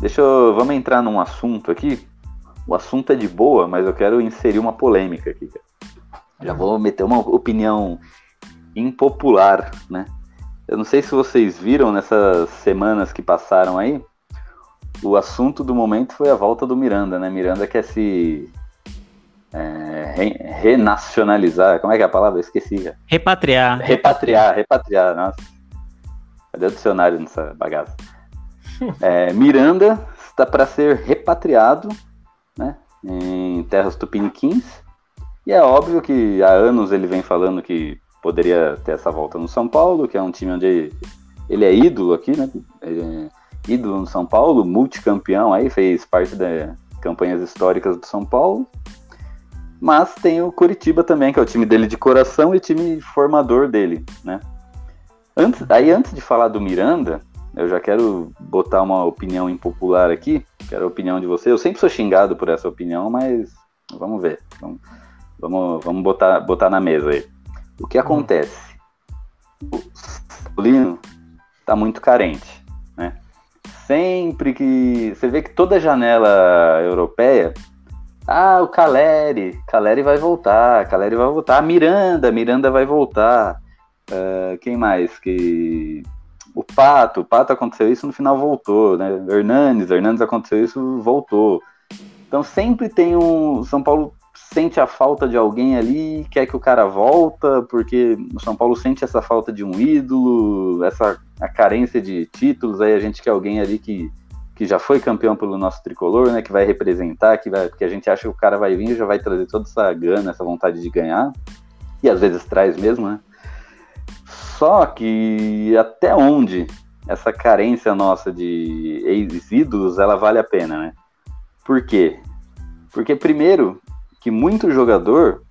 Deixa eu. Vamos entrar num assunto aqui. O assunto é de boa, mas eu quero inserir uma polêmica aqui. Já vou meter uma opinião impopular, né? Eu não sei se vocês viram nessas semanas que passaram aí. O assunto do momento foi a volta do Miranda, né? Miranda quer se é, re, renacionalizar. Como é que é a palavra? Eu esqueci. Já. Repatriar. Repatriar, repatriar. Nossa. Cadê o dicionário nessa bagaça? É, Miranda está para ser repatriado né, em terras tupiniquins. E é óbvio que há anos ele vem falando que poderia ter essa volta no São Paulo, que é um time onde ele é ídolo aqui, né? É ídolo no São Paulo, multicampeão aí, fez parte das campanhas históricas do São Paulo. Mas tem o Curitiba também, que é o time dele de coração e time formador dele, né? Antes, aí antes de falar do Miranda, eu já quero botar uma opinião impopular aqui, quero a opinião de você. Eu sempre sou xingado por essa opinião, mas vamos ver. Vamos, vamos, vamos botar, botar na mesa aí. O que acontece? O Lino está muito carente, né? Sempre que você vê que toda janela europeia, ah, o Caleri, Caleri vai voltar, Caleri vai voltar, a Miranda, Miranda vai voltar. Uh, quem mais? Que o Pato, o Pato aconteceu isso, no final voltou, né? Hernanes, Hernanes aconteceu isso, voltou. Então sempre tem um São Paulo sente a falta de alguém ali, quer que o cara volta, porque o São Paulo sente essa falta de um ídolo, essa a carência de títulos, aí a gente quer alguém ali que, que já foi campeão pelo nosso tricolor, né, que vai representar, que vai, porque a gente acha que o cara vai vir e já vai trazer toda essa gana, essa vontade de ganhar, e às vezes traz mesmo, né? Só que até onde essa carência nossa de ex-ídolos, ela vale a pena, né? Por quê? Porque primeiro, que muito jogador,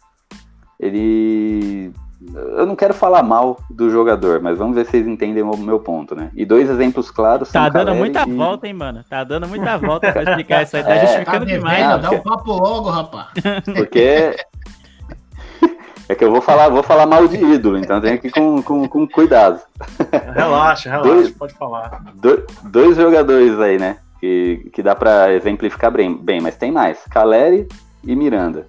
ele. Eu não quero falar mal do jogador, mas vamos ver se vocês entendem o meu ponto, né? E dois exemplos claros. Tá dando muita e... volta, hein, mano? Tá dando muita volta pra explicar isso aí. Tá é, justificando tá demais, mano. Dá o um papo logo, rapaz. Porque. É que eu vou falar, vou falar mal de ídolo, então tem que ir com, com, com cuidado. Relaxa, relaxa, dois, pode falar. Dois, dois jogadores aí, né? Que, que dá para exemplificar bem, bem, mas tem mais. Caleri e Miranda.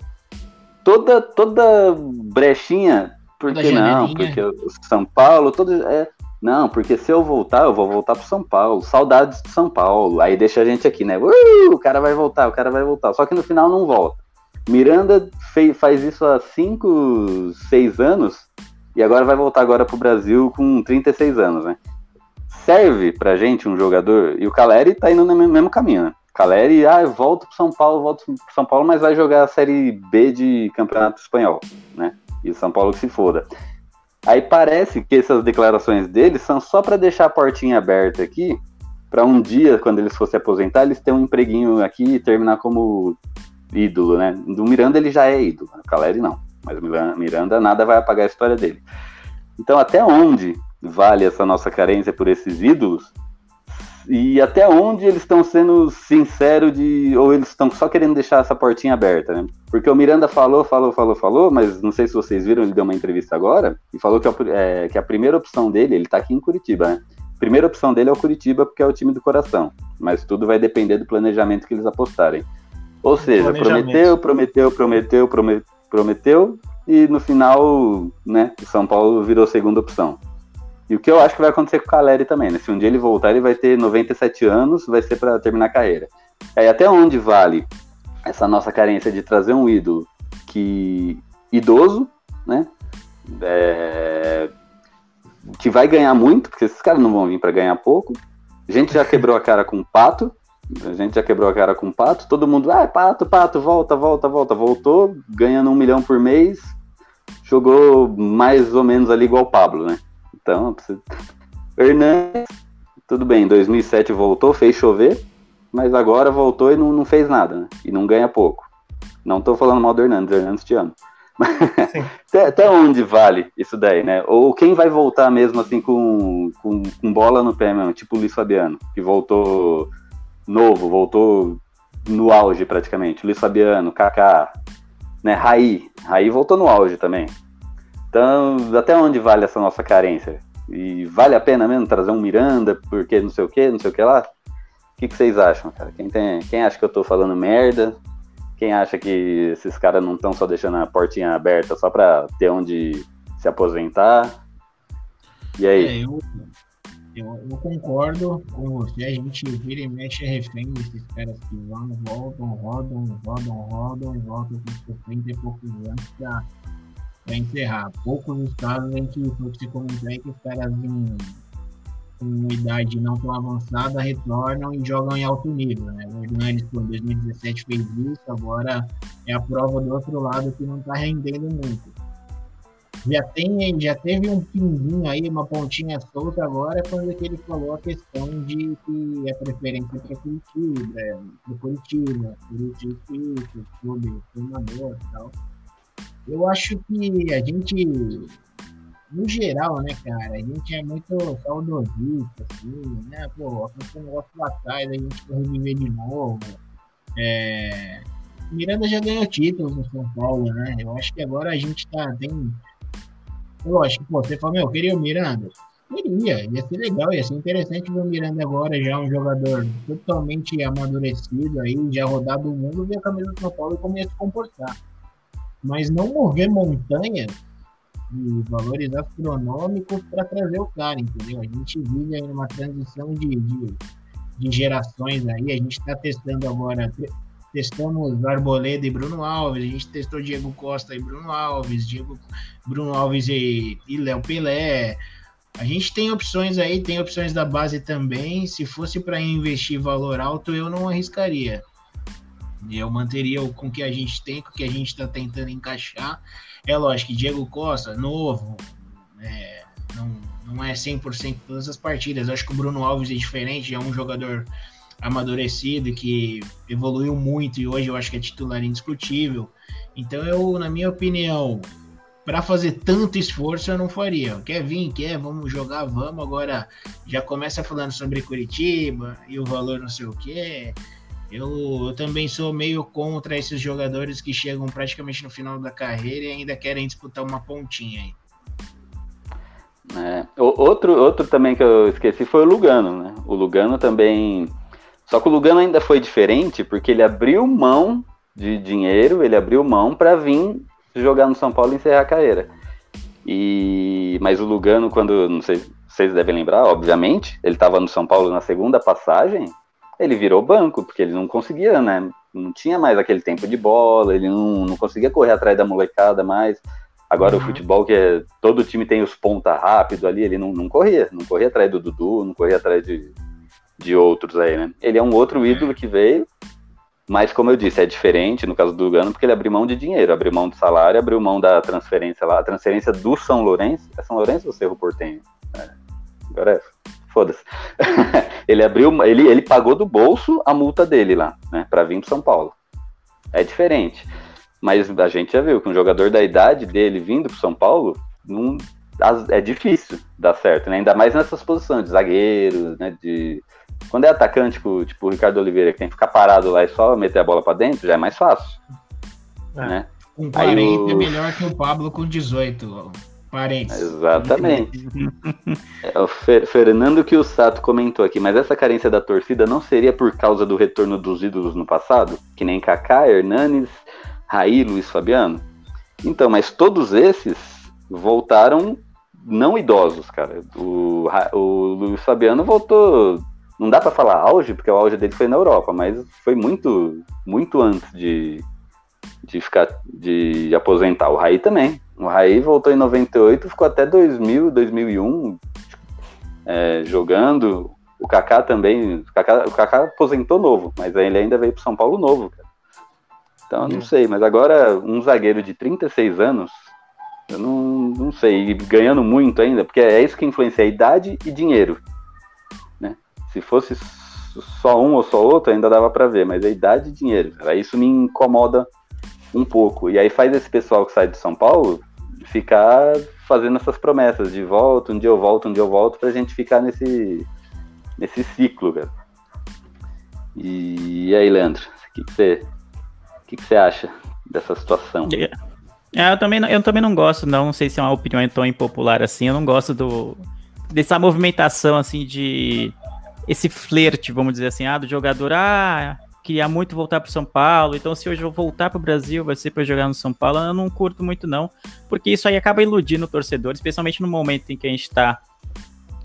Toda toda brechinha, porque não? Porque o São Paulo, todo é, não, porque se eu voltar, eu vou voltar pro São Paulo. Saudades de São Paulo. Aí deixa a gente aqui, né? Uh, o cara vai voltar, o cara vai voltar. Só que no final não volta. Miranda fez, faz isso há 5, 6 anos e agora vai voltar agora pro Brasil com 36 anos, né? Serve pra gente um jogador, e o Caleri tá indo no mesmo caminho, né? Caleri, ah, eu volto pro São Paulo, volto pro São Paulo, mas vai jogar a Série B de Campeonato Espanhol, né? E o São Paulo que se foda. Aí parece que essas declarações dele são só para deixar a portinha aberta aqui, para um dia, quando eles fossem aposentar, eles terem um empreguinho aqui e terminar como ídolo, né? Do Miranda ele já é ídolo, o Caleri não. Mas o Miranda nada vai apagar a história dele. Então até onde vale essa nossa carência por esses ídolos e até onde eles estão sendo sinceros de. Ou eles estão só querendo deixar essa portinha aberta, né? Porque o Miranda falou, falou, falou, falou, mas não sei se vocês viram, ele deu uma entrevista agora e falou que é, que a primeira opção dele, ele tá aqui em Curitiba, né? Primeira opção dele é o Curitiba, porque é o time do coração. Mas tudo vai depender do planejamento que eles apostarem. Ou seja, prometeu, prometeu, prometeu, prometeu, prometeu, e no final, né, São Paulo virou segunda opção. E o que eu acho que vai acontecer com o Caleri também, né? Se um dia ele voltar, ele vai ter 97 anos, vai ser para terminar a carreira. Aí até onde vale essa nossa carência de trazer um ídolo que idoso, né? É, que vai ganhar muito, porque esses caras não vão vir para ganhar pouco. A gente já quebrou a cara com o Pato, a gente já quebrou a cara com o Pato, todo mundo, ah, Pato, Pato, volta, volta, volta, voltou, ganhando um milhão por mês, jogou mais ou menos ali igual o Pablo, né? Então, Hernandes tudo bem, em 2007 voltou, fez chover, mas agora voltou e não, não fez nada, né? E não ganha pouco. Não tô falando mal do Hernandes, Hernandes te amo. até, até, onde vale isso daí, né? Ou quem vai voltar mesmo assim com, com, com bola no pé mesmo, tipo o Luiz Fabiano, que voltou novo, voltou no auge praticamente. Luiz Fabiano, Kaká, né? Raí. Raí voltou no auge também. Então, até onde vale essa nossa carência? E vale a pena mesmo trazer um Miranda, porque não sei o que, não sei o que lá? O que, que vocês acham, cara? Quem, tem, quem acha que eu tô falando merda? Quem acha que esses caras não estão só deixando a portinha aberta só para ter onde se aposentar? E aí? É, eu, eu, eu, concordo com você. A gente vira e mexe refém desses caras que vão, voltam, rodam, rodam, rodam, voltam com 50 e poucos anos pra, pra encerrar. Poucos os casos em que você comentou aí que os caras em com idade não tão avançada retornam e jogam em alto nível. Né? O Hernandes, em 2017, fez isso, agora é a prova do outro lado que não está rendendo muito. Já, tem, já teve um pinguinho aí, uma pontinha solta agora, quando ele falou a questão de que a preferência para Curitiba, é, para Curitiba, Curitiba, clube formador e tal. Eu acho que a gente no geral, né, cara, a gente é muito saudosista, assim, né, pô, aconteceu um negócio lá atrás, a gente quer reviver de novo. É... Miranda já ganhou títulos no São Paulo, né? Eu acho que agora a gente tá, tem. Lógico, pô, você falou, meu, queria o Miranda? Queria, ia ser legal, ia ser interessante ver o Miranda agora, já um jogador totalmente amadurecido aí, já rodado o mundo, ver a camisa do São Paulo e como ia se comportar. Mas não mover montanhas de valores astronômicos para trazer o cara, entendeu? A gente vive aí numa transição de, de, de gerações aí, a gente está testando agora, testamos Arboleda e Bruno Alves, a gente testou Diego Costa e Bruno Alves, Diego, Bruno Alves e, e Léo Pelé, a gente tem opções aí, tem opções da base também. Se fosse para investir valor alto, eu não arriscaria. Eu manteria com o que a gente tem, com o que a gente está tentando encaixar. É lógico que Diego Costa, novo, é, não, não é 100% todas as partidas. Acho que o Bruno Alves é diferente, é um jogador amadurecido que evoluiu muito e hoje eu acho que é titular indiscutível. Então eu, na minha opinião, para fazer tanto esforço eu não faria. Quer vir, quer, vamos jogar, vamos. Agora já começa falando sobre Curitiba e o valor não sei o que. Eu, eu, também sou meio contra esses jogadores que chegam praticamente no final da carreira e ainda querem disputar uma pontinha aí. É, outro, outro também que eu esqueci foi o Lugano, né? O Lugano também. Só que o Lugano ainda foi diferente porque ele abriu mão de dinheiro, ele abriu mão para vir jogar no São Paulo e encerrar a carreira. E mas o Lugano, quando não sei, vocês devem lembrar, obviamente, ele estava no São Paulo na segunda passagem ele virou banco, porque ele não conseguia, né? Não tinha mais aquele tempo de bola, ele não, não conseguia correr atrás da molecada mais. Agora uhum. o futebol, que é, todo time tem os ponta rápido ali, ele não, não corria, não corria atrás do Dudu, não corria atrás de, de outros aí, né? Ele é um outro ídolo que veio, mas como eu disse, é diferente no caso do Lugano, porque ele abriu mão de dinheiro, abriu mão do salário, abriu mão da transferência lá, a transferência do São Lourenço. É São Lourenço ou Cerro Portenho? É, agora é foda-se. ele abriu, ele, ele pagou do bolso a multa dele lá, né, para vir para São Paulo. É diferente. Mas a gente já viu que um jogador da idade dele vindo para São Paulo, não, é difícil dar certo, né? Ainda mais nessas posições de zagueiro, né? De quando é atacante, tipo, tipo o Ricardo Oliveira, que tem que ficar parado lá e só meter a bola para dentro, já é mais fácil. É. Né? Com 40 o... é melhor que o Pablo com 18. Parentes. Exatamente. é, o Fer Fernando que o Sato comentou aqui, mas essa carência da torcida não seria por causa do retorno dos ídolos no passado? Que nem Kaká, Hernanes, Raí, Luiz Fabiano? Então, mas todos esses voltaram não idosos, cara. O, o Luiz Fabiano voltou. Não dá para falar auge, porque o auge dele foi na Europa, mas foi muito, muito antes de, de ficar de aposentar. O Raí também. O Raí voltou em 98, ficou até 2000, 2001 é, jogando. O Kaká também, o Kaká, o Kaká aposentou novo, mas ele ainda veio para São Paulo novo, cara. Então, não sei, mas agora um zagueiro de 36 anos, eu não, não sei, e ganhando muito ainda, porque é isso que influencia a idade e dinheiro. Se fosse só um ou só outro, ainda dava para ver, mas a idade e dinheiro, cara, isso me incomoda um pouco. E aí faz esse pessoal que sai de São Paulo ficar fazendo essas promessas de volta, um dia eu volto, um dia eu volto, pra gente ficar nesse, nesse ciclo, cara. E, aí, Leandro, o que, você, que, que você acha dessa situação? É, eu, também, eu também não gosto, não, não sei se é uma opinião tão impopular assim, eu não gosto do dessa movimentação assim de esse flerte, vamos dizer assim, ah, do jogador, ah, queria muito voltar para São Paulo, então se hoje eu voltar para o Brasil vai ser para jogar no São Paulo, eu não curto muito não, porque isso aí acaba iludindo o torcedor, especialmente no momento em que a gente está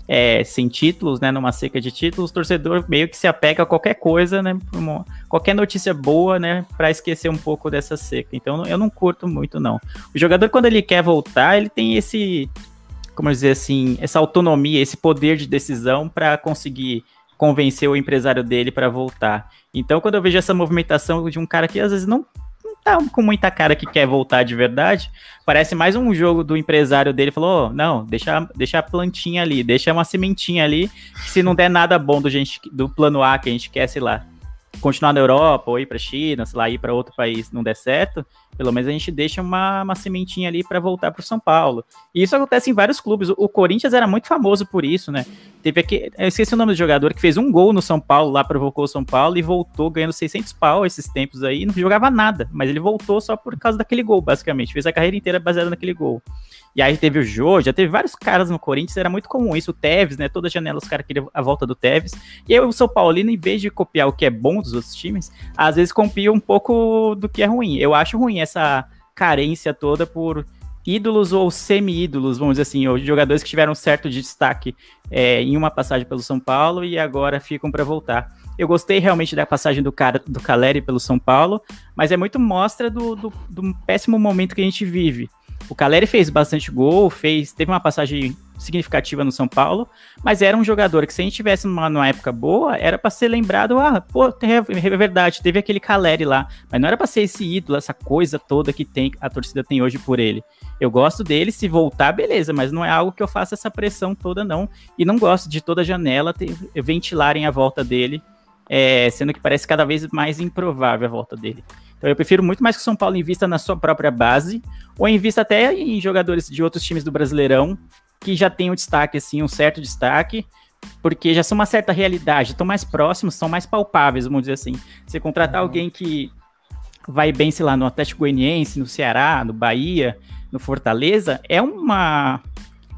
é, sem títulos, né, numa seca de títulos, o torcedor meio que se apega a qualquer coisa, né, uma, qualquer notícia boa, né, para esquecer um pouco dessa seca. Então eu não curto muito não. O jogador quando ele quer voltar, ele tem esse, como dizer assim, essa autonomia, esse poder de decisão para conseguir convencer o empresário dele para voltar. Então quando eu vejo essa movimentação de um cara que às vezes não tá com muita cara que quer voltar de verdade. Parece mais um jogo do empresário dele. Falou: oh, não, deixa, deixa a plantinha ali, deixa uma sementinha ali. se não der nada bom do, gente, do plano A que a gente quer, sei lá, continuar na Europa ou ir para China, sei lá, ir para outro país não der certo, pelo menos a gente deixa uma, uma sementinha ali para voltar para o São Paulo. E isso acontece em vários clubes. O, Corinthians era muito famoso por isso, né? Teve aqui, eu esqueci o nome do jogador que fez um gol no São Paulo, lá provocou o São Paulo e voltou ganhando 600 pau esses tempos aí, não jogava nada, mas ele voltou só por causa daquele gol, basicamente. Fez a carreira inteira baseada naquele gol. E aí teve o Jô, já teve vários caras no Corinthians, era muito comum isso. O Tevez, né? Toda janela os caras queriam a volta do Tevez. E aí o São Paulino, em vez de copiar o que é bom dos outros times, às vezes copia um pouco do que é ruim. Eu acho ruim essa carência toda por ídolos ou semi-ídolos, vamos dizer assim, ou jogadores que tiveram certo destaque é, em uma passagem pelo São Paulo e agora ficam para voltar. Eu gostei realmente da passagem do, cara, do Caleri pelo São Paulo, mas é muito mostra do, do, do péssimo momento que a gente vive. O Caleri fez bastante gol, fez, teve uma passagem significativa no São Paulo, mas era um jogador que se a gente tivesse numa, numa época boa, era para ser lembrado, ah, pô, é verdade, teve aquele Caleri lá, mas não era para ser esse ídolo, essa coisa toda que tem a torcida tem hoje por ele. Eu gosto dele, se voltar, beleza, mas não é algo que eu faça essa pressão toda não, e não gosto de toda janela ter, ventilarem a volta dele, é, sendo que parece cada vez mais improvável a volta dele. Então eu prefiro muito mais que o São Paulo invista na sua própria base, ou invista até em jogadores de outros times do Brasileirão, que já tem um destaque, assim, um certo destaque, porque já são uma certa realidade, estão mais próximos, são mais palpáveis, vamos dizer assim. Você contratar uhum. alguém que vai bem, sei lá, no Atlético Goianiense, no Ceará, no Bahia, no Fortaleza, é uma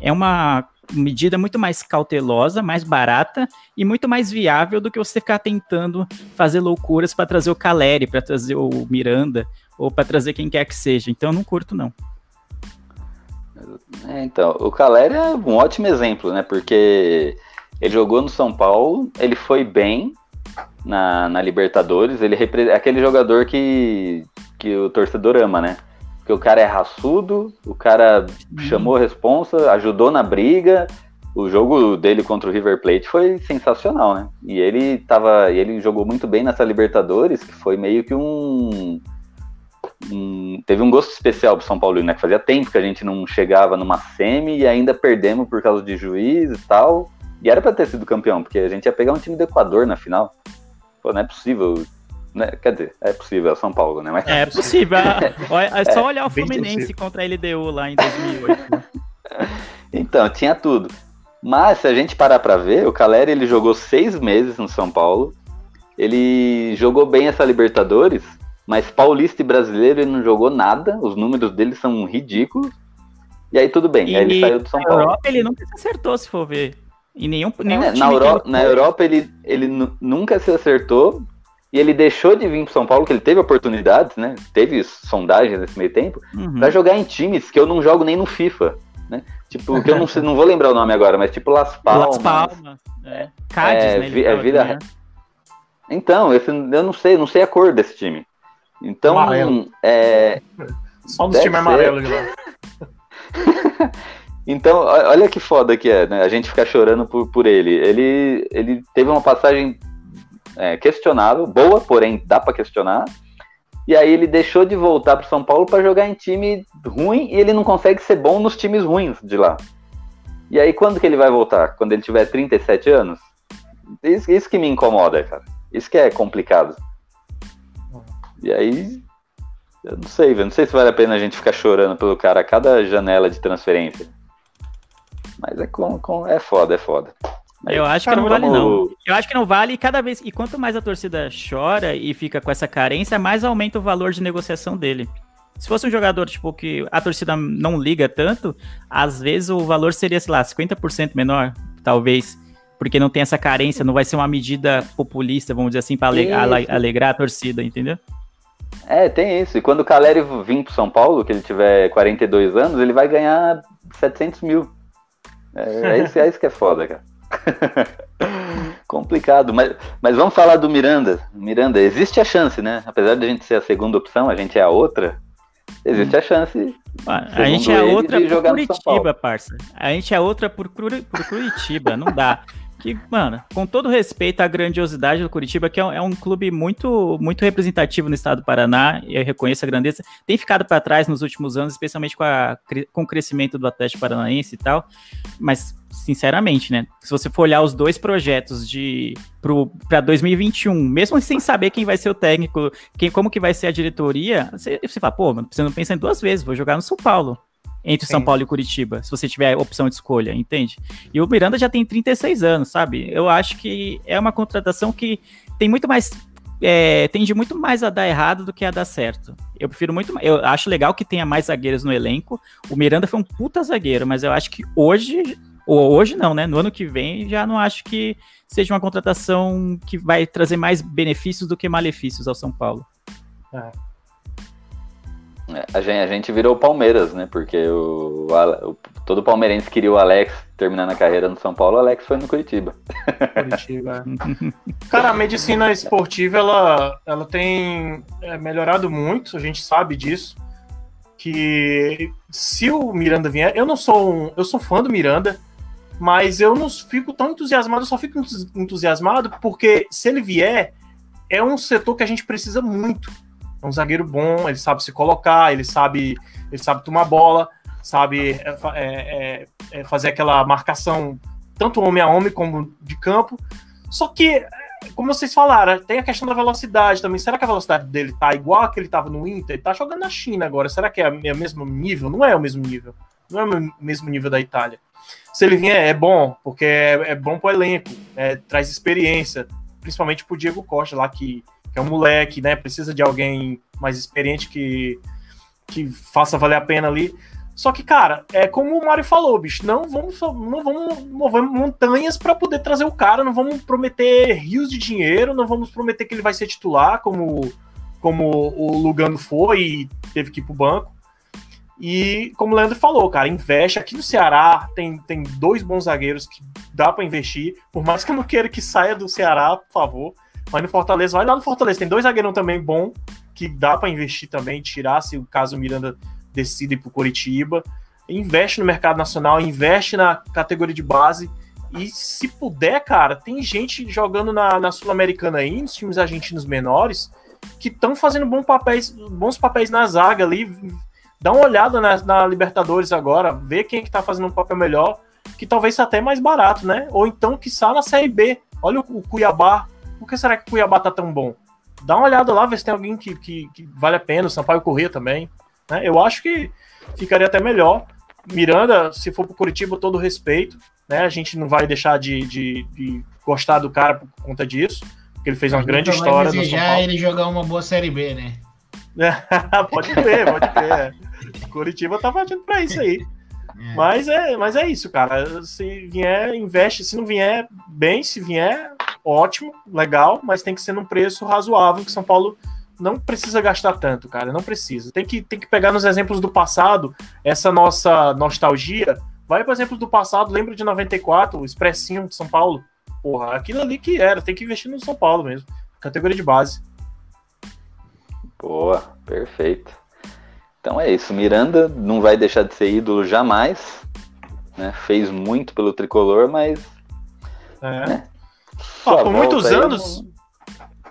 é uma medida muito mais cautelosa, mais barata e muito mais viável do que você ficar tentando fazer loucuras para trazer o Caleri, para trazer o Miranda ou para trazer quem quer que seja. Então eu não curto não. É, então, o Caleri é um ótimo exemplo, né? Porque ele jogou no São Paulo, ele foi bem na, na Libertadores, ele é aquele jogador que, que o torcedor ama, né? Porque o cara é raçudo, o cara uhum. chamou a responsa, ajudou na briga. O jogo dele contra o River Plate foi sensacional, né? E ele tava, ele jogou muito bem nessa Libertadores, que foi meio que um, um teve um gosto especial pro São Paulo, né? Que fazia tempo que a gente não chegava numa semi e ainda perdemos por causa de juiz e tal. E era para ter sido campeão, porque a gente ia pegar um time do Equador na final. Pô, não é possível né? Quer dizer, é possível, é São Paulo, né? Mas... É possível. É, é só olhar o Fluminense contra a LDU lá em 2008. então, tinha tudo. Mas se a gente parar para ver, o Caleri ele jogou seis meses no São Paulo. Ele jogou bem essa Libertadores, mas Paulista e Brasileiro ele não jogou nada. Os números dele são ridículos. E aí tudo bem, e aí ele saiu do São Paulo. Na Europa ele nunca se acertou, se for ver. E nenhum, nenhum é, na, Euro, na Europa ele, ele nunca se acertou. E ele deixou de vir para São Paulo, que ele teve oportunidades, né? Teve sondagens nesse meio tempo, uhum. para jogar em times que eu não jogo nem no FIFA, né? Tipo, que eu não, sei, não vou lembrar o nome agora, mas tipo Las Palmas. Las Palmas, é. Cádiz, é, né? É vida... Né? Então, esse, eu não sei, não sei a cor desse time. Então, amarelo. é... Só dos times amarelos de lá. então, olha que foda que é, né? A gente ficar chorando por, por ele. Ele, ele teve uma passagem é, questionável, boa, porém dá para questionar. E aí ele deixou de voltar para São Paulo para jogar em time ruim e ele não consegue ser bom nos times ruins de lá. E aí quando que ele vai voltar? Quando ele tiver 37 anos? Isso, isso que me incomoda, cara. Isso que é complicado. E aí, eu não sei, velho. Não sei se vale a pena a gente ficar chorando pelo cara a cada janela de transferência. Mas é, com, com, é foda, é foda. Eu acho que não vale, não. Eu acho que não vale e cada vez. E quanto mais a torcida chora e fica com essa carência, mais aumenta o valor de negociação dele. Se fosse um jogador, tipo, que a torcida não liga tanto, às vezes o valor seria, sei lá, 50% menor, talvez. Porque não tem essa carência, não vai ser uma medida populista, vamos dizer assim, para alegrar a torcida, entendeu? É, tem isso. E quando o Caleri vir pro São Paulo, que ele tiver 42 anos, ele vai ganhar 700 mil. É, é, isso, é isso que é foda, cara. Complicado, mas, mas vamos falar do Miranda. Miranda, existe a chance, né? Apesar de a gente ser a segunda opção, a gente é a outra. Existe a chance. a gente é a outra por Curitiba, parça. A gente é outra por, por Curitiba, não dá que, mano, com todo respeito à grandiosidade do Curitiba, que é um, é um, clube muito, muito representativo no estado do Paraná, e eu reconheço a grandeza, tem ficado para trás nos últimos anos, especialmente com, a, com o crescimento do Atlético Paranaense e tal, mas, sinceramente, né, se você for olhar os dois projetos de para 2021, mesmo sem saber quem vai ser o técnico, quem, como que vai ser a diretoria, você, você fala, pô, você não pensa em duas vezes, vou jogar no São Paulo entre Sim. São Paulo e Curitiba, se você tiver opção de escolha, entende? E o Miranda já tem 36 anos, sabe? Eu acho que é uma contratação que tem muito mais. É, tende muito mais a dar errado do que a dar certo. Eu prefiro muito. Eu acho legal que tenha mais zagueiros no elenco. O Miranda foi um puta zagueiro, mas eu acho que hoje. Ou hoje não, né? No ano que vem, já não acho que seja uma contratação que vai trazer mais benefícios do que malefícios ao São Paulo. É. A gente, a gente virou Palmeiras, né? Porque o, o, todo palmeirense queria o Alex terminando a carreira no São Paulo, o Alex foi no Curitiba. Curitiba. Cara, a medicina esportiva ela, ela tem é, melhorado muito, a gente sabe disso. Que se o Miranda vier, eu não sou um, eu sou fã do Miranda, mas eu não fico tão entusiasmado, eu só fico entusiasmado porque se ele vier, é um setor que a gente precisa muito é um zagueiro bom, ele sabe se colocar, ele sabe, ele sabe tomar bola, sabe é, é, é, é, fazer aquela marcação tanto homem a homem como de campo. Só que, como vocês falaram, tem a questão da velocidade também. Será que a velocidade dele tá igual a que ele estava no Inter? Ele tá jogando na China agora. Será que é, o mesmo nível? Não é o mesmo nível. Não é o mesmo nível da Itália. Se ele vier, é bom, porque é, é bom pro elenco, é, traz experiência, principalmente pro Diego Costa lá, que é um moleque, né? Precisa de alguém mais experiente que, que faça valer a pena ali. Só que, cara, é como o Mário falou, bicho, não vamos, não vamos mover montanhas para poder trazer o cara, não vamos prometer rios de dinheiro, não vamos prometer que ele vai ser titular, como, como o Lugano foi e teve que ir pro banco. E como o Leandro falou, cara, investe aqui no Ceará, tem, tem dois bons zagueiros que dá para investir, por mais que eu não queira que saia do Ceará, por favor. Mas no Fortaleza, vai lá no Fortaleza, tem dois zagueiros também bom, que dá para investir também, tirar se o caso Miranda decida ir pro Coritiba. Investe no mercado nacional, investe na categoria de base. E se puder, cara, tem gente jogando na, na Sul-Americana aí, nos times argentinos menores, que estão fazendo bons papéis, bons papéis na zaga ali. Dá uma olhada na, na, Libertadores agora, vê quem é que tá fazendo um papel melhor, que talvez até mais barato, né? Ou então que está na Série B. Olha o, o Cuiabá, por que será que o Cuiabá tá tão bom? Dá uma olhada lá, ver se tem alguém que, que, que vale a pena, o Sampaio Corrêa também. Né? Eu acho que ficaria até melhor. Miranda, se for pro Curitiba, todo respeito. Né? A gente não vai deixar de, de, de gostar do cara por conta disso, porque ele fez uma grande história. Vai desejar ele jogar uma boa Série B, né? pode ver, pode ver. Curitiba tá partindo pra isso aí. É. Mas, é, mas é isso, cara. Se vier, investe. Se não vier, bem. Se vier, ótimo, legal, mas tem que ser num preço razoável, que São Paulo não precisa gastar tanto, cara, não precisa. Tem que, tem que pegar nos exemplos do passado, essa nossa nostalgia. Vai para exemplos do passado, lembra de 94, o Expressinho de São Paulo? Porra, aquilo ali que era, tem que investir no São Paulo mesmo, categoria de base. Boa, perfeito. Então é isso, Miranda não vai deixar de ser ídolo jamais, né? Fez muito pelo tricolor, mas é. Né? Ó, por muitos anos.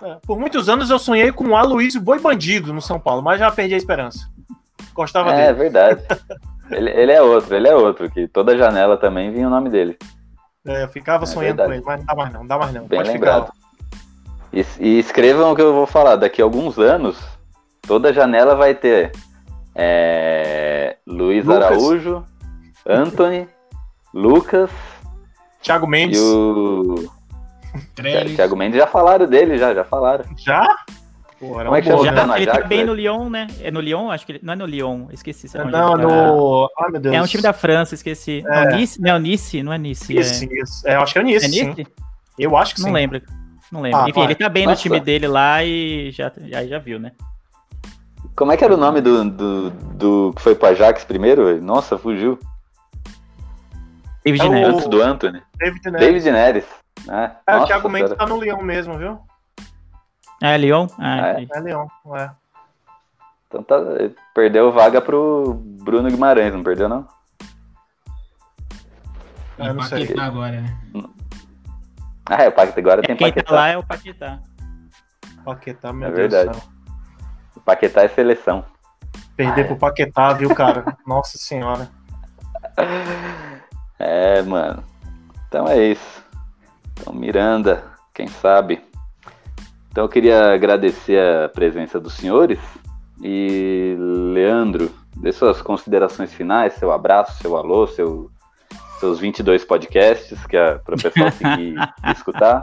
É, por muitos anos eu sonhei com o Aloysio Boi Bandido no São Paulo, mas já perdi a esperança. Gostava é, dele. É verdade. ele, ele é outro, ele é outro, que toda janela também vinha o nome dele. É, eu ficava É sonhando verdade. com ele, mas não dá mais não, não dá mais não. Bem Pode lembrado. ficar. E, e escrevam o que eu vou falar. Daqui a alguns anos, toda janela vai ter é, Luiz Lucas. Araújo, Anthony, Lucas Thiago e Mendes. o Trellis. Thiago Mendes. Já falaram dele, já, já falaram. Já? Pô, era Como é que chama? Já né? no ele tá Ajax, bem velho? no Lyon, né? É no Lyon? Acho que ele. Não é no Lyon, esqueci. onde Não, tá. no. Ai, meu Deus. É um time da França, esqueci. É. Não, Nice? Não, Nice, não é Nice. Isso, é... isso. É, eu acho que é nisso, É sim. Nice? Eu acho que Não sim. lembro. Não lembro. Ah, Enfim, vai. ele tá bem no Nossa. time dele lá e já, aí já viu, né? Como é que era o nome do, do, do que foi pro Ajax primeiro? Nossa, fugiu. David É o- Neres. Antes do Anthony. David Neres. David Neres. É, É, o nossa Thiago Mendes senhora. tá no Leão mesmo, viu? É, Lyon? Ah, Ah, é? ok. É Leão, é. Então tá, perdeu vaga pro Bruno Guimarães, não perdeu não? Eu não sei. Paquetá agora, né? Ah, é, o Paquetá agora É, tem quem tá Paquetá. lá é o Paquetá. Paquetá, meu É Deus verdade. do céu. O Paquetá é seleção. Perder pro Paquetá, viu, cara? Nossa senhora. É, mano. Então é isso. Então, Miranda, quem sabe. Então eu queria agradecer a presença dos senhores. E Leandro, dê suas considerações finais, seu abraço, seu alô, seu, seus 22 podcasts, que é para o pessoal seguir e escutar.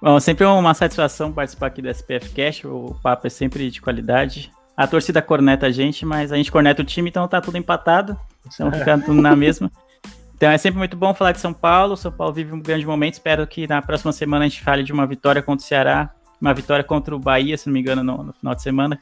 Bom, sempre uma satisfação participar aqui do SPF Cash. O papo é sempre de qualidade. A torcida corneta a gente, mas a gente corneta o time, então tá tudo empatado. Então fica tudo na mesma. Então é sempre muito bom falar de São Paulo. São Paulo vive um grande momento. Espero que na próxima semana a gente fale de uma vitória contra o Ceará, uma vitória contra o Bahia, se não me engano, no, no final de semana.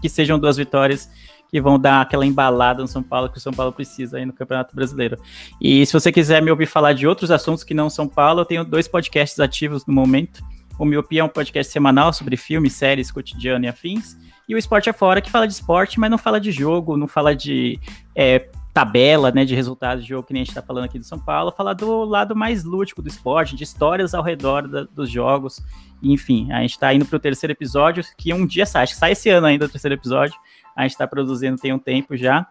Que sejam duas vitórias que vão dar aquela embalada no São Paulo que o São Paulo precisa aí no Campeonato Brasileiro. E se você quiser me ouvir falar de outros assuntos que não São Paulo, eu tenho dois podcasts ativos no momento. O Miopia é um podcast semanal sobre filmes, séries, cotidiano e afins. E o Esporte é Fora, que fala de esporte, mas não fala de jogo, não fala de é, tabela, né, de resultados de jogo, que a gente tá falando aqui do São Paulo. Fala do lado mais lúdico do esporte, de histórias ao redor da- dos jogos. Enfim, a gente tá indo pro terceiro episódio, que um dia sai, acho que sai esse ano ainda o terceiro episódio. A gente tá produzindo tem um tempo já.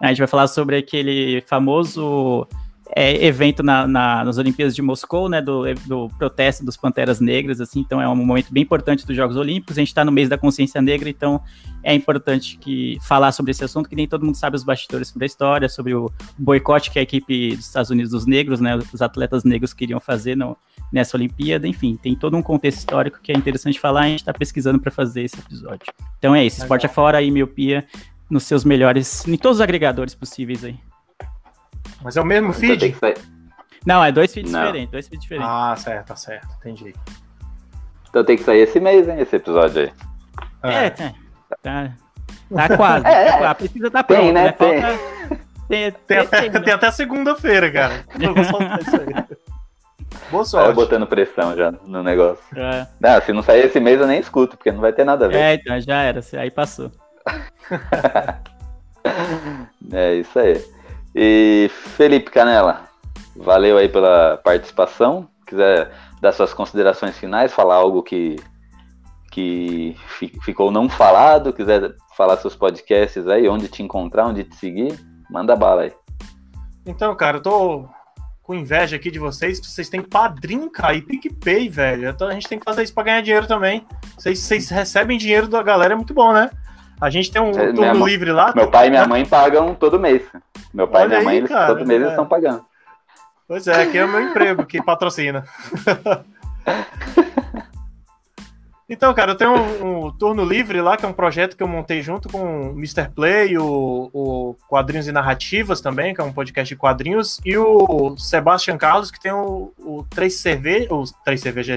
A gente vai falar sobre aquele famoso é, evento na, na- nas Olimpíadas de Moscou, né, do, do protesto dos Panteras Negras, assim, então é um momento bem importante dos Jogos Olímpicos, a gente está no mês da consciência negra, então é importante que falar sobre esse assunto, que nem todo mundo sabe os bastidores sobre a história, sobre o boicote que a equipe dos Estados Unidos dos negros, né, os atletas negros queriam fazer no, nessa Olimpíada, enfim, tem todo um contexto histórico que é interessante falar, a gente está pesquisando para fazer esse episódio. Então é isso, esporte é fora e miopia nos seus melhores, em todos os agregadores possíveis aí. Mas é o mesmo Então tem feed? que sair, Não, é dois feeds Não. diferentes, dois feeds diferentes. Ah, certo, tá certo. Entendi. então tem que sair esse mês, hein, esse episódio aí. É, tá. Tá, tá quase. A pesquisa tá Tem, pronta, né? né? Tem. Falta. Tem, Tem até, tem, né? tem até segunda-feira, cara. Eu vou soltar isso aí. Boa Vai sorte. botando pressão já no negócio. É, Não, se não sair esse mês eu nem escuto, porque não vai ter nada a ver. é, então já era. Aí passou. É isso aí. E Felipe Canela, valeu aí pela participação. Quiser dar suas considerações finais, falar algo que, que fi- ficou não falado, quiser falar seus podcasts aí, onde te encontrar, onde te seguir, manda bala aí. Então, cara, eu tô com inveja aqui de vocês, vocês têm padrinho, cara, e PicPay, velho. Então a gente tem que fazer isso pra ganhar dinheiro também. Vocês, vocês recebem dinheiro da galera, é muito bom, né? A gente tem um É, turno livre lá. Meu pai e minha mãe pagam todo mês. Meu pai Olha e minha aí, mãe, eles, cara, todo mês é. eles estão pagando. Pois é, aqui é o meu emprego que patrocina. Então, cara, eu tenho um, um turno livre lá, que é um projeto que eu montei junto com o Mr. Play, o, o Quadrinhos e Narrativas também, que é um podcast de quadrinhos, e o Sebastian Carlos, que tem o, o Três Cerveja. Os Três Cerveja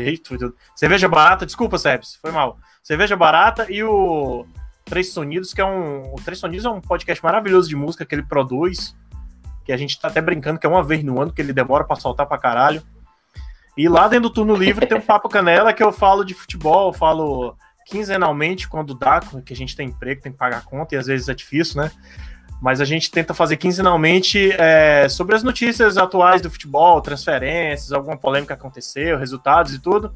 Cerveja Barata, desculpa, Sebs, foi mal. Cerveja Barata e o Três Sonidos, que é um. O Três Sonidos é um podcast maravilhoso de música que ele produz. Que a gente tá até brincando que é uma vez no ano, que ele demora pra soltar pra caralho. E lá dentro do turno livre tem um Papo Canela que eu falo de futebol, eu falo quinzenalmente quando dá, que a gente tem emprego, tem que pagar conta e às vezes é difícil, né? Mas a gente tenta fazer quinzenalmente é, sobre as notícias atuais do futebol, transferências, alguma polêmica que aconteceu, resultados e tudo.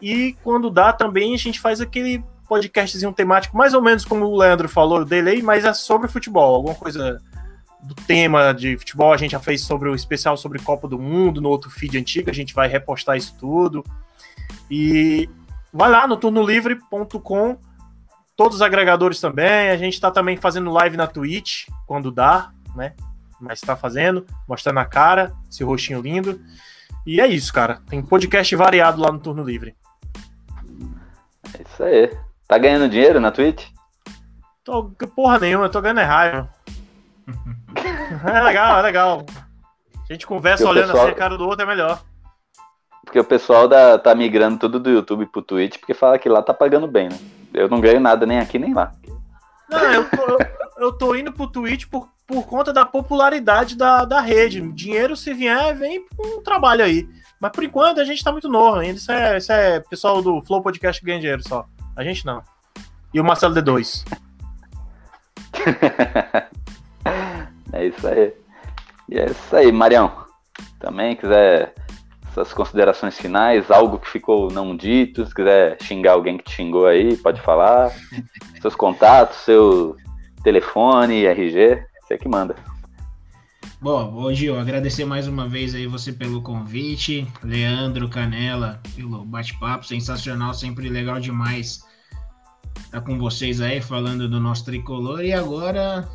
E quando dá também a gente faz aquele podcastzinho temático, mais ou menos como o Leandro falou, o delay, mas é sobre futebol, alguma coisa do tema de futebol. A gente já fez sobre o especial sobre Copa do Mundo no outro feed antigo. A gente vai repostar isso tudo. E vai lá no turnolivre.com. Todos os agregadores também. A gente está também fazendo live na Twitch, quando dá, né? Mas está fazendo, mostrando a cara, esse rostinho lindo. E é isso, cara. Tem podcast variado lá no Turno Livre. É isso aí. Tá ganhando dinheiro na Twitch? Tô, porra nenhuma, eu tô ganhando é raiva. é legal, é legal. A gente conversa olhando pessoal... assim a cara do outro, é melhor. Porque o pessoal da, tá migrando tudo do YouTube pro Twitch, porque fala que lá tá pagando bem, né? Eu não ganho nada nem aqui nem lá. Não, eu tô, eu, eu tô indo pro Twitch por, por conta da popularidade da, da rede. Dinheiro, se vier, vem com um trabalho aí. Mas por enquanto a gente tá muito novo ainda. Isso é, isso é pessoal do Flow Podcast que ganha dinheiro só. A gente não. E o Marcelo D2. é isso aí. E é isso aí, Marião. Também quiser suas considerações finais, algo que ficou não dito, se quiser xingar alguém que te xingou aí, pode falar. Seus contatos, seu telefone, RG, você que manda. Bom, hoje eu agradecer mais uma vez aí você pelo convite, Leandro Canela, pelo bate-papo sensacional, sempre legal demais estar com vocês aí falando do nosso tricolor e agora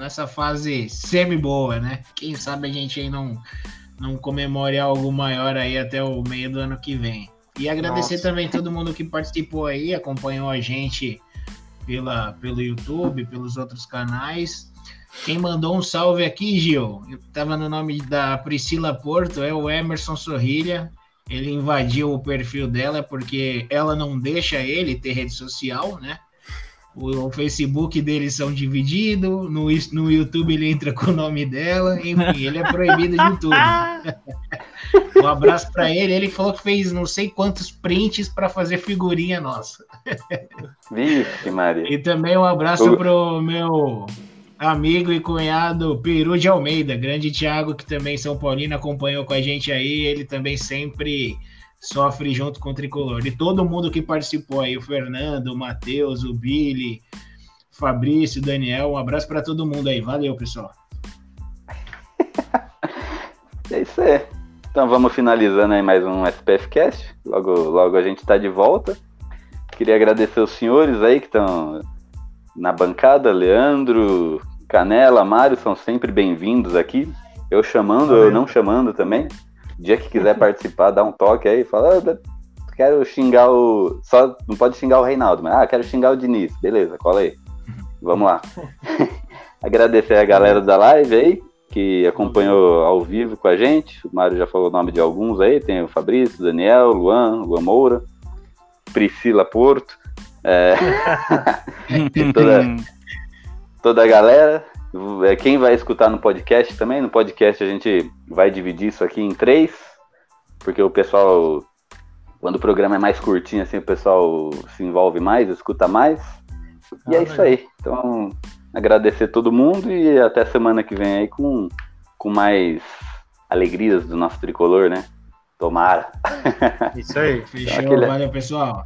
nessa fase semi boa, né? Quem sabe a gente aí não não comemore algo maior aí até o meio do ano que vem. E agradecer Nossa. também todo mundo que participou aí, acompanhou a gente pela, pelo YouTube, pelos outros canais. Quem mandou um salve aqui, Gil, estava no nome da Priscila Porto, é o Emerson Sorrilha. Ele invadiu o perfil dela porque ela não deixa ele ter rede social, né? O, Facebook deles são divididos, no, no YouTube ele entra com o nome dela, enfim, ele é proibido de tudo. um abraço para ele. Ele falou que fez não sei quantos prints para fazer figurinha nossa. Vixe, Maria. E também um abraço o... pro meu amigo e cunhado Peru de Almeida, grande Thiago, que também São Paulino acompanhou com a gente aí. Ele também sempre sofre junto com o Tricolor. E todo mundo que participou aí, o Fernando, o Matheus, o Billy, Fabrício, Daniel, um abraço para todo mundo aí. Valeu, pessoal. é isso aí. Então vamos finalizando aí mais um SPF Cast. Logo, logo a gente está de volta. Queria agradecer os senhores aí que estão na bancada, Leandro, Canela, Mário, são sempre bem-vindos aqui. Eu chamando, eu não chamando também dia que quiser participar, dá um toque aí, fala, ah, quero xingar o. Só não pode xingar o Reinaldo, mas ah, quero xingar o Diniz. Beleza, cola aí. Vamos lá. Agradecer a galera da live aí, que acompanhou ao vivo com a gente. O Mário já falou o nome de alguns aí, tem o Fabrício, Daniel, Luan, Luan Moura, Priscila Porto. É... toda, toda a galera. É, quem vai escutar no podcast também, no podcast a gente vai dividir isso aqui em três, porque o pessoal, quando o programa é mais curtinho, assim, o pessoal se envolve mais, escuta mais. E é ah, é isso aí. Então, agradecer todo mundo e até semana que vem aí com, com mais alegrias do nosso tricolor, né? Tomara. Isso aí. Fechou. Então, aquele... Valeu, pessoal.